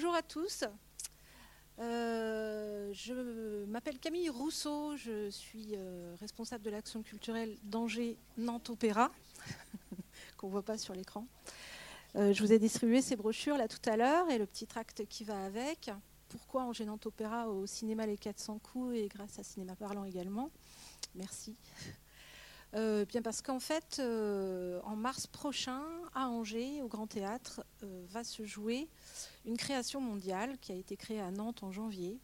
Bonjour à tous. Euh, je m'appelle Camille Rousseau, je suis euh, responsable de l'action culturelle d'Angers Nantes Opéra, qu'on ne voit pas sur l'écran. Euh, je vous ai distribué ces brochures là tout à l'heure et le petit tract qui va avec. Pourquoi Angers Nantes Opéra au cinéma Les 400 coups et grâce à Cinéma Parlant également. Merci. Euh, bien parce qu'en fait, euh, en mars prochain, à Angers, au Grand Théâtre, euh, va se jouer une création mondiale qui a été créée à Nantes en janvier,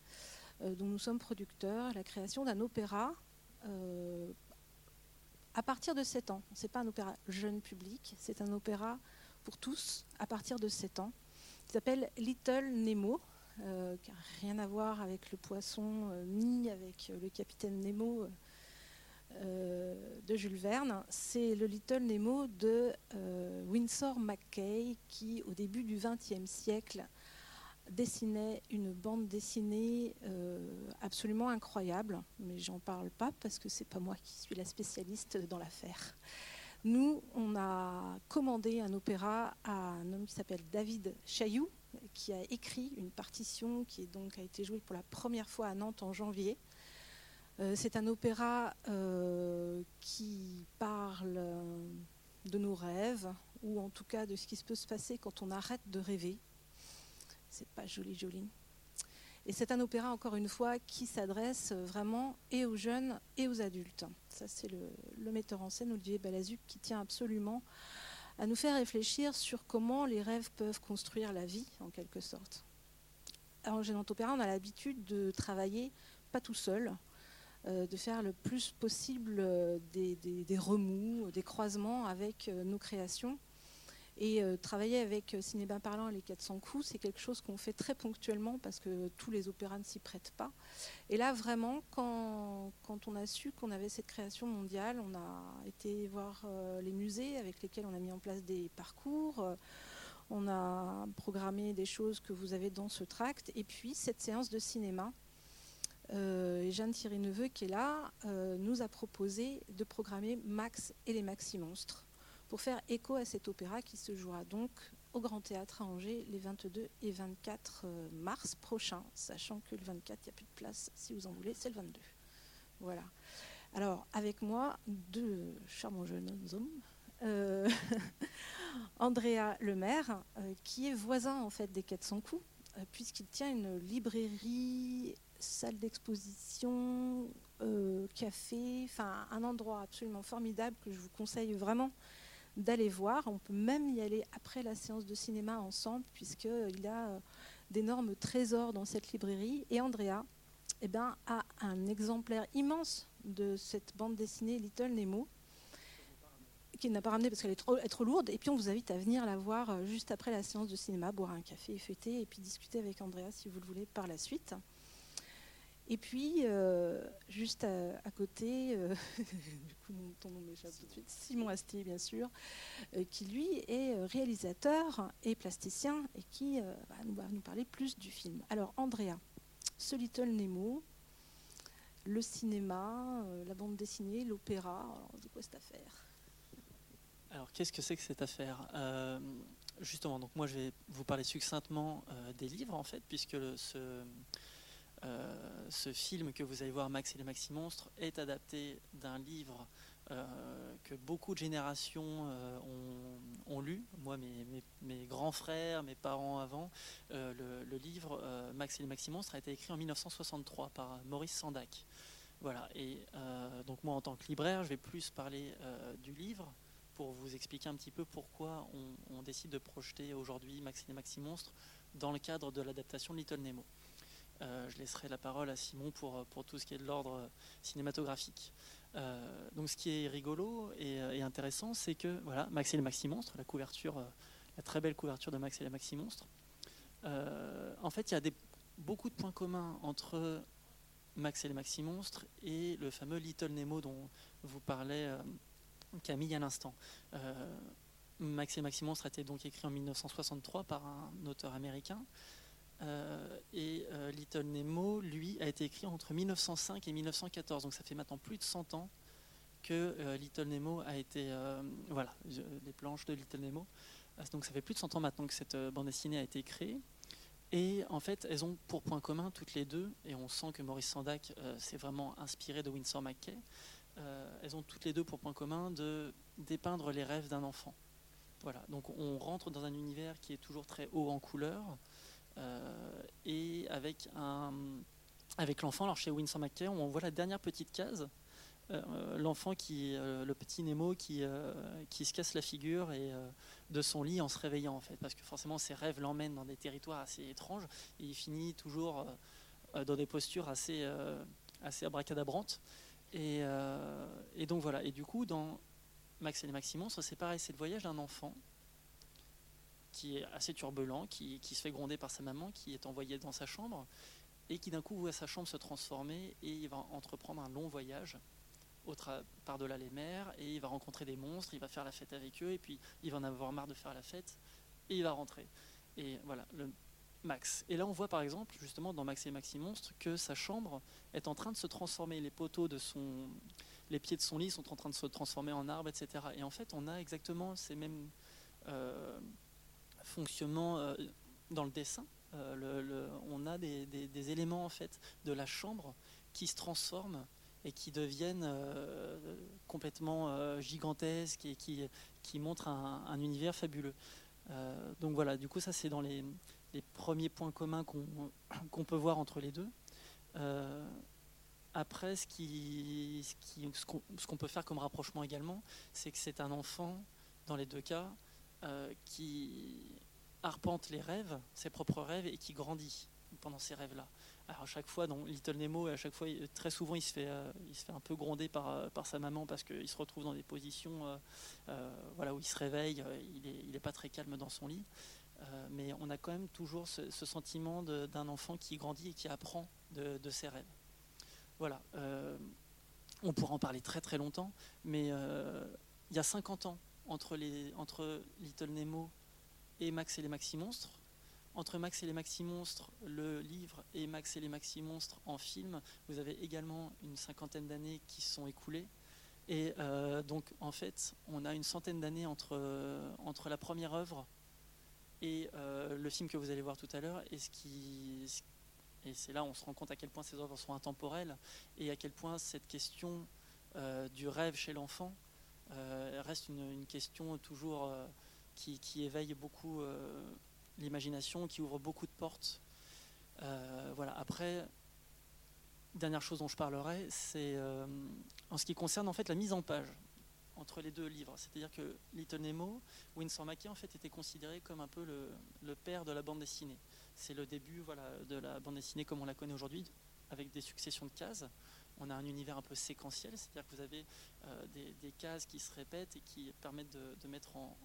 dont nous sommes producteurs, la création d'un opéra à partir de 7 ans. Ce n'est pas un opéra jeune public, c'est un opéra pour tous à partir de 7 ans. Il s'appelle Little Nemo, qui n'a rien à voir avec le poisson ni avec le capitaine Nemo de Jules Verne, c'est le Little Nemo de euh, Winsor McKay qui, au début du XXe siècle, dessinait une bande dessinée euh, absolument incroyable, mais j'en parle pas parce que c'est pas moi qui suis la spécialiste dans l'affaire. Nous, on a commandé un opéra à un homme qui s'appelle David Chailloux, qui a écrit une partition qui donc a été jouée pour la première fois à Nantes en janvier. Euh, c'est un opéra euh, qui parle de nos rêves, ou en tout cas de ce qui se peut se passer quand on arrête de rêver. C'est pas joli, joli. Et c'est un opéra, encore une fois, qui s'adresse vraiment et aux jeunes et aux adultes. Ça, c'est le, metteur en scène, Olivier Balazuc, qui tient absolument à nous faire réfléchir sur comment les rêves peuvent construire la vie, en quelque sorte. En Gênant Opéra, on a l'habitude de travailler pas tout seul, euh, de faire le plus possible euh, des, remous, des croisements avec euh, nos créations. Et travailler avec Cinéma Parlant et les 400 coups, c'est quelque chose qu'on fait très ponctuellement parce que tous les opéras ne s'y prêtent pas. Et là, vraiment, quand, quand on a su qu'on avait cette création mondiale, on a été voir les musées avec lesquels on a mis en place des parcours. On a programmé des choses que vous avez dans ce tract. Et puis, cette séance de cinéma euh, Jeanne Thierry Neveu, qui est là, euh, nous a proposé de programmer Max et les Maxi Monstres pour faire écho à cet opéra qui se jouera donc au Grand Théâtre à Angers les 22 et 24 euh, mars prochains, sachant que le 24, il n'y a plus de place, si vous en voulez, c'est le 22. Voilà. Alors, avec moi, deux charmants jeunes hommes. Andrea Lemaire, qui est voisin en fait des 400 coups, puisqu'il tient une librairie salle d'exposition, euh, café, un endroit absolument formidable que je vous conseille vraiment d'aller voir. On peut même y aller après la séance de cinéma ensemble, puisqu'il y a euh, d'énormes trésors dans cette librairie. Et Andrea eh ben, a un exemplaire immense de cette bande dessinée Little Nemo, qu'il n'a pas ramené parce qu'elle est trop, lourde. Et puis on vous invite à venir la voir euh, juste après la séance de cinéma, boire un café, fêter et puis discuter avec Andrea si vous le voulez par la suite. Et puis, euh, juste à, côté, euh, du coup, ton nom m'échappe tout de suite, Simon Astier, bien sûr, euh, qui lui est réalisateur et plasticien et qui va, nous, parler plus du film. Alors, Andrea, ce Little Nemo, le cinéma, la bande dessinée, l'opéra, c'est quoi cette affaire? Alors, qu'est-ce que c'est que cette affaire? Justement, donc moi, je vais vous parler succinctement des livres, en fait, puisque ce euh, ce film que vous allez voir, Max et les Maxi Monstres, est adapté d'un livre euh, que beaucoup de générations euh, ont, lu. Moi, mes, grands frères, mes parents avant. Le, livre Max et les Maxi Monstres a été écrit en 1963 par Maurice Sandac. Voilà. Et donc moi, en tant que libraire, je vais plus parler du livre pour vous expliquer un petit peu pourquoi on, on décide de projeter aujourd'hui Max et les Maxi Monstres dans le cadre de l'adaptation Little Nemo. Euh, je laisserai la parole à Simon pour, euh, pour tout ce qui est de l'ordre euh, cinématographique. donc ce qui est rigolo et, intéressant, c'est que voilà, Max et les Maxi Monstres, la couverture, la très belle couverture de Max et les Maxi Monstres, en fait, il y a beaucoup de points communs entre Max et les Maxi Monstres et le fameux Little Nemo dont vous parlait Camille à l'instant. Max et Maxi Monstres a été donc écrit en 1963 par un auteur américain. Euh, et euh, Little Nemo, lui, a été écrit entre 1905 et 1914. Donc ça fait maintenant plus de 100 ans que euh, Little Nemo a été... voilà, les planches de Little Nemo. Donc ça fait plus de 100 ans maintenant que cette bande dessinée a été créée. Et en fait, elles ont pour point commun toutes les deux, et on sent que Maurice Sandac s'est vraiment inspiré de Winsor McKay, elles ont toutes les deux pour point commun de dépeindre les rêves d'un enfant. Voilà, donc on rentre dans un univers qui est toujours très haut en couleurs, et avec avec l'enfant, alors chez Winsor McKay, on voit la dernière petite case, euh, l'enfant qui, euh, le petit Nemo qui, euh, qui se casse la figure et de son lit en se réveillant en fait, parce que forcément ses rêves l'emmènent dans des territoires assez étranges et il finit toujours dans des postures assez, assez abracadabrantes. Et, et, donc voilà. Et du coup, dans Max et les Maximons, c'est pareil, c'est le voyage d'un enfant qui est assez turbulent, qui, qui, se fait gronder par sa maman, qui est envoyé dans sa chambre et qui d'un coup voit sa chambre se transformer et il va entreprendre un long voyage par-delà les mers et il va rencontrer des monstres, il va faire la fête avec eux et puis il va en avoir marre de faire la fête et il va rentrer. Et voilà, le Max. Et là on voit par exemple justement dans Max et Maxi Monstre que sa chambre est en train de se transformer, les poteaux de son... Les pieds de son lit sont en train de se transformer en arbre, etc. Et en fait, on a exactement ces mêmes euh, fonctionnements euh, dans le dessin. Euh, on a des, éléments en fait de la chambre qui se transforment et qui deviennent euh, complètement gigantesques et qui, qui montrent un, univers fabuleux. Donc voilà, du coup ça c'est dans les, premiers points communs qu'on peut voir entre les deux. après, ce qu'on ce ce qu'on peut faire comme rapprochement également, c'est que c'est un enfant, dans les deux cas, qui arpente les rêves, ses propres rêves, et qui grandit pendant ces rêves-là. Alors à chaque fois, dans Little Nemo, à chaque fois, très souvent, il se fait, euh, il se fait un peu gronder par, euh, par sa maman parce qu'il se retrouve dans des positions euh, voilà, où il se réveille, il n'est pas très calme dans son lit. mais on a quand même toujours ce, sentiment d'un enfant qui grandit et qui apprend de, de ses rêves. Voilà. on pourra en parler très très longtemps, mais il y a 50 ans entre, Little Nemo et Max et les Maxi Monstres entre Max et les Maxi Monstres, le livre, et Max et les Maxi Monstres en film, vous avez également une cinquantaine d'années qui sont écoulées. Et euh, donc, en fait, on a une centaine d'années entre, euh, entre la première œuvre et euh, le film que vous allez voir tout à l'heure. Et c'est là où on se rend compte à quel point ces œuvres sont intemporelles et à quel point cette question du rêve chez l'enfant reste une, question toujours qui, qui, éveille beaucoup l'imagination, qui ouvre beaucoup de portes. Euh, voilà. Après, dernière chose dont je parlerai, c'est euh, en ce qui concerne en fait la mise en page entre les deux livres. C'est-à-dire que Little Nemo, Winsor McKay en fait était considéré comme un peu le, père de la bande dessinée. C'est le début voilà, de la bande dessinée comme on la connaît aujourd'hui, avec des successions de cases. On a un univers un peu séquentiel, c'est-à-dire que vous avez euh, des, cases qui se répètent et qui permettent de mettre en,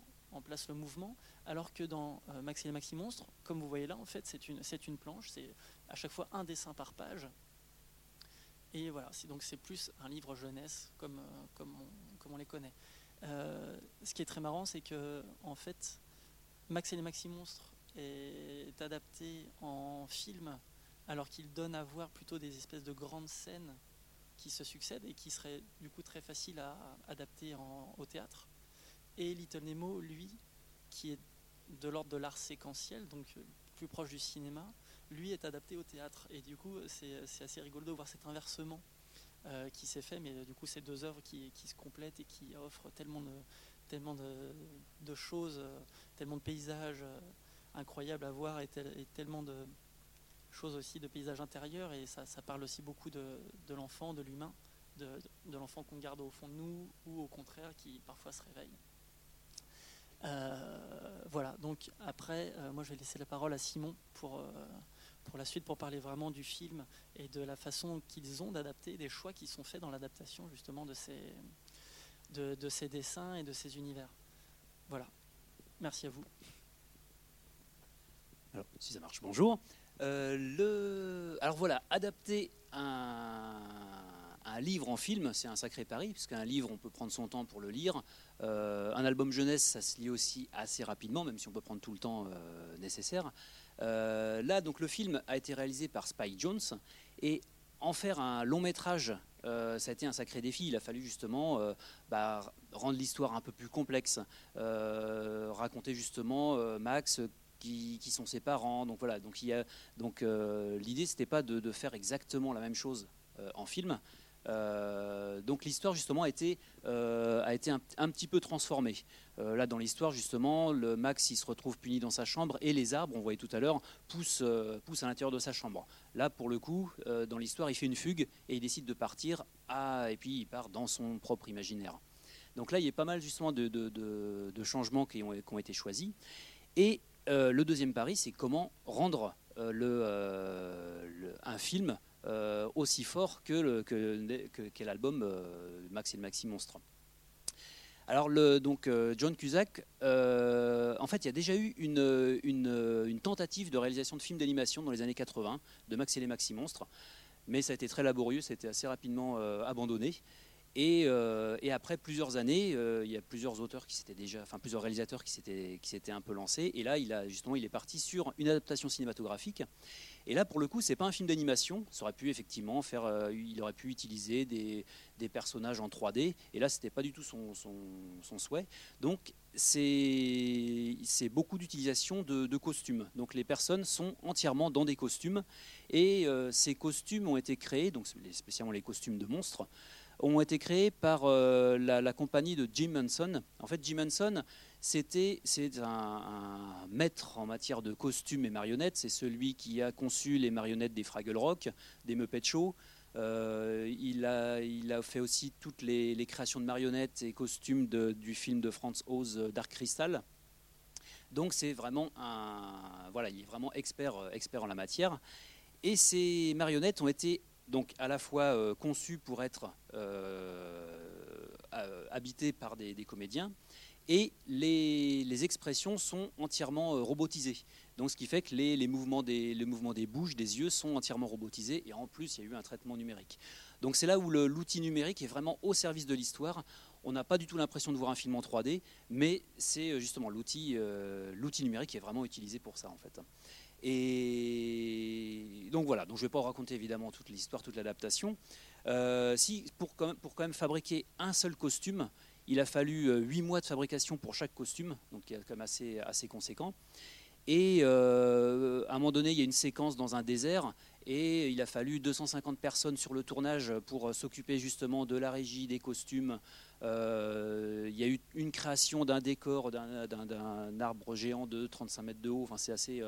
place le mouvement, alors que dans euh, Maxi et Maxi Monstre, comme vous voyez là, en fait, c'est une, une planche, c'est à chaque fois un dessin par page. Et voilà, donc c'est plus un livre jeunesse comme, euh, comme, on, comme on les connaît. Euh, ce qui est très marrant, c'est que en fait, Max et les Maxi Monstres est adapté en film, alors qu'il donne à voir plutôt des espèces de grandes scènes qui se succèdent et qui seraient du coup très faciles à adapter au théâtre. Et Little Nemo, lui, qui est de l'ordre de l'art séquentiel, donc euh, plus proche du cinéma, lui est adapté au théâtre. Et du coup, c'est assez rigolo de voir cet inversement euh, qui s'est fait, mais euh, du coup, ces deux œuvres qui, se complètent et qui offrent tellement de, choses, tellement de paysages incroyables à voir et, tellement de choses aussi de paysages intérieurs. Et ça, parle aussi beaucoup de, l'enfant, de l'humain, de, l'enfant qu'on garde au fond de nous ou au contraire qui parfois se réveille. Euh, voilà, donc après, euh, moi je vais laisser la parole à Simon pour, euh, pour la suite, pour parler vraiment du film et de la façon qu'ils ont d'adapter, des choix qui sont faits dans l'adaptation justement de ces, de ces dessins et de ces univers. Voilà, merci à vous. Alors, si ça marche, bonjour. Le... Alors voilà, adapter un livre en film, c'est un sacré pari, puisqu'un livre, on peut prendre son temps pour le lire. Euh, un album jeunesse, ça se lit aussi assez rapidement, même si on peut prendre tout le temps euh, nécessaire. Euh, là, donc, le film a été réalisé par Spike Jones, et en faire un long métrage, ça a été un sacré défi. Il a fallu justement bah, rendre l'histoire un peu plus complexe, raconter justement Max qui, sont ses parents. Donc voilà, donc, il donc l'idée c'était pas de, faire exactement la même chose en film. donc l'histoire justement a été, a été un, petit peu transformée. là dans l'histoire justement, le Max il se retrouve puni dans sa chambre et les arbres, on voyait tout à l'heure, poussent, poussent à l'intérieur de sa chambre. Là pour le coup, dans l'histoire, il fait une fugue et il décide de partir et puis il part dans son propre imaginaire. Donc là, il y a pas mal justement de, changements qui ont, été choisis. Et euh, le deuxième pari, c'est comment rendre euh, euh, un film aussi fort que, l'album Max et le Maxi Monstre. Alors donc John Cusack, en fait, il y a déjà eu une, tentative de réalisation de films d'animation dans les années 80 de Max et les Maxi Monstres, mais ça a été très laborieux, ça a été assez rapidement abandonné. Euh, et, après plusieurs années, euh, il y a plusieurs auteurs qui s'étaient déjà, enfin plusieurs réalisateurs qui s'étaient qui s'étaient un peu lancés. Et là, il a justement, il est parti sur une adaptation cinématographique. Et là, pour le coup, c'est pas un film d'animation. Ça aurait pu effectivement faire, euh, il aurait pu utiliser des, des, personnages en 3D. Et là, c'était pas du tout son, son, souhait. Donc, c'est beaucoup d'utilisation de, de, costumes. Donc, les personnes sont entièrement dans des costumes. Et ces costumes ont été créés, donc spécialement les costumes de monstres ont été créés par euh, la, compagnie de Jim Henson. En fait, Jim Henson, c'était c'est un, maître en matière de costumes et marionnettes. C'est celui qui a conçu les marionnettes des Fraggle Rock, des Muppet Show. Euh, il, a, il, a, fait aussi toutes les, créations de marionnettes et costumes du film de Franz Oz, euh, Dark Crystal. Donc c'est vraiment un, voilà, il est vraiment expert, expert en la matière. Et ces marionnettes ont été donc à la fois euh, conçu pour être euh, habité par des, comédiens, et les, expressions sont entièrement euh, robotisées. Donc ce qui fait que les, mouvements des, des bouches, des yeux sont entièrement robotisés, et en plus il y a eu un traitement numérique. Donc c'est là où l'outil numérique est vraiment au service de l'histoire. On n'a pas du tout l'impression de voir un film en 3D, mais c'est justement l'outil numérique qui est vraiment utilisé pour ça en fait. Et donc voilà, donc je ne vais pas raconter évidemment toute l'histoire, toute l'adaptation. Euh, pour quand, même, fabriquer un seul costume, il a fallu 8 euh, mois de fabrication pour chaque costume, donc qui est quand même assez, assez conséquent. Et euh, à un moment donné, il y a une séquence dans un désert et il a fallu 250 personnes sur le tournage pour s'occuper justement de la régie, des costumes. il y a eu une création d'un décor d'un arbre géant de 35 mètres de haut. Enfin, c'est assez,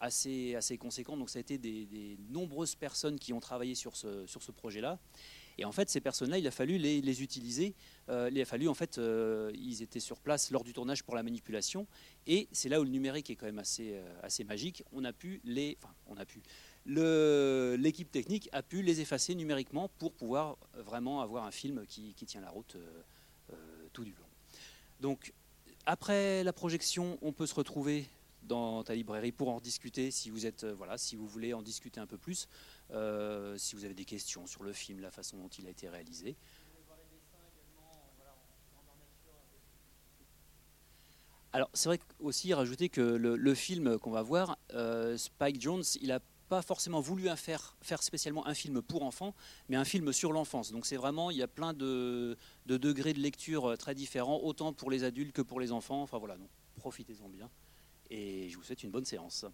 assez, assez conséquent. Donc ça a été des, nombreuses personnes qui ont travaillé sur ce, projet-là. Et en fait, ces personnes-là, il a fallu les, utiliser. Euh, il a fallu, en fait, euh, ils étaient sur place lors du tournage pour la manipulation. Et c'est là où le numérique est quand même assez, euh, magique. On a pu les, enfin, on a pu. L'équipe technique a pu les effacer numériquement pour pouvoir vraiment avoir un film qui tient la route tout du long. Donc, après la projection, on peut se retrouver dans ta librairie pour en discuter si vous êtes euh, voilà si vous voulez en discuter un peu plus euh, si vous avez des questions sur le film la façon dont il a été réalisé alors c'est vrai aussi rajouter que le, film qu'on va voir euh, Spike Jones il a pas forcément voulu faire, spécialement un film pour enfants, mais un film sur l'enfance. Donc c'est vraiment, il y a plein de, de, degrés de lecture très différents, autant pour les adultes que pour les enfants. Enfin voilà, donc profitez-en bien et je vous souhaite une bonne séance.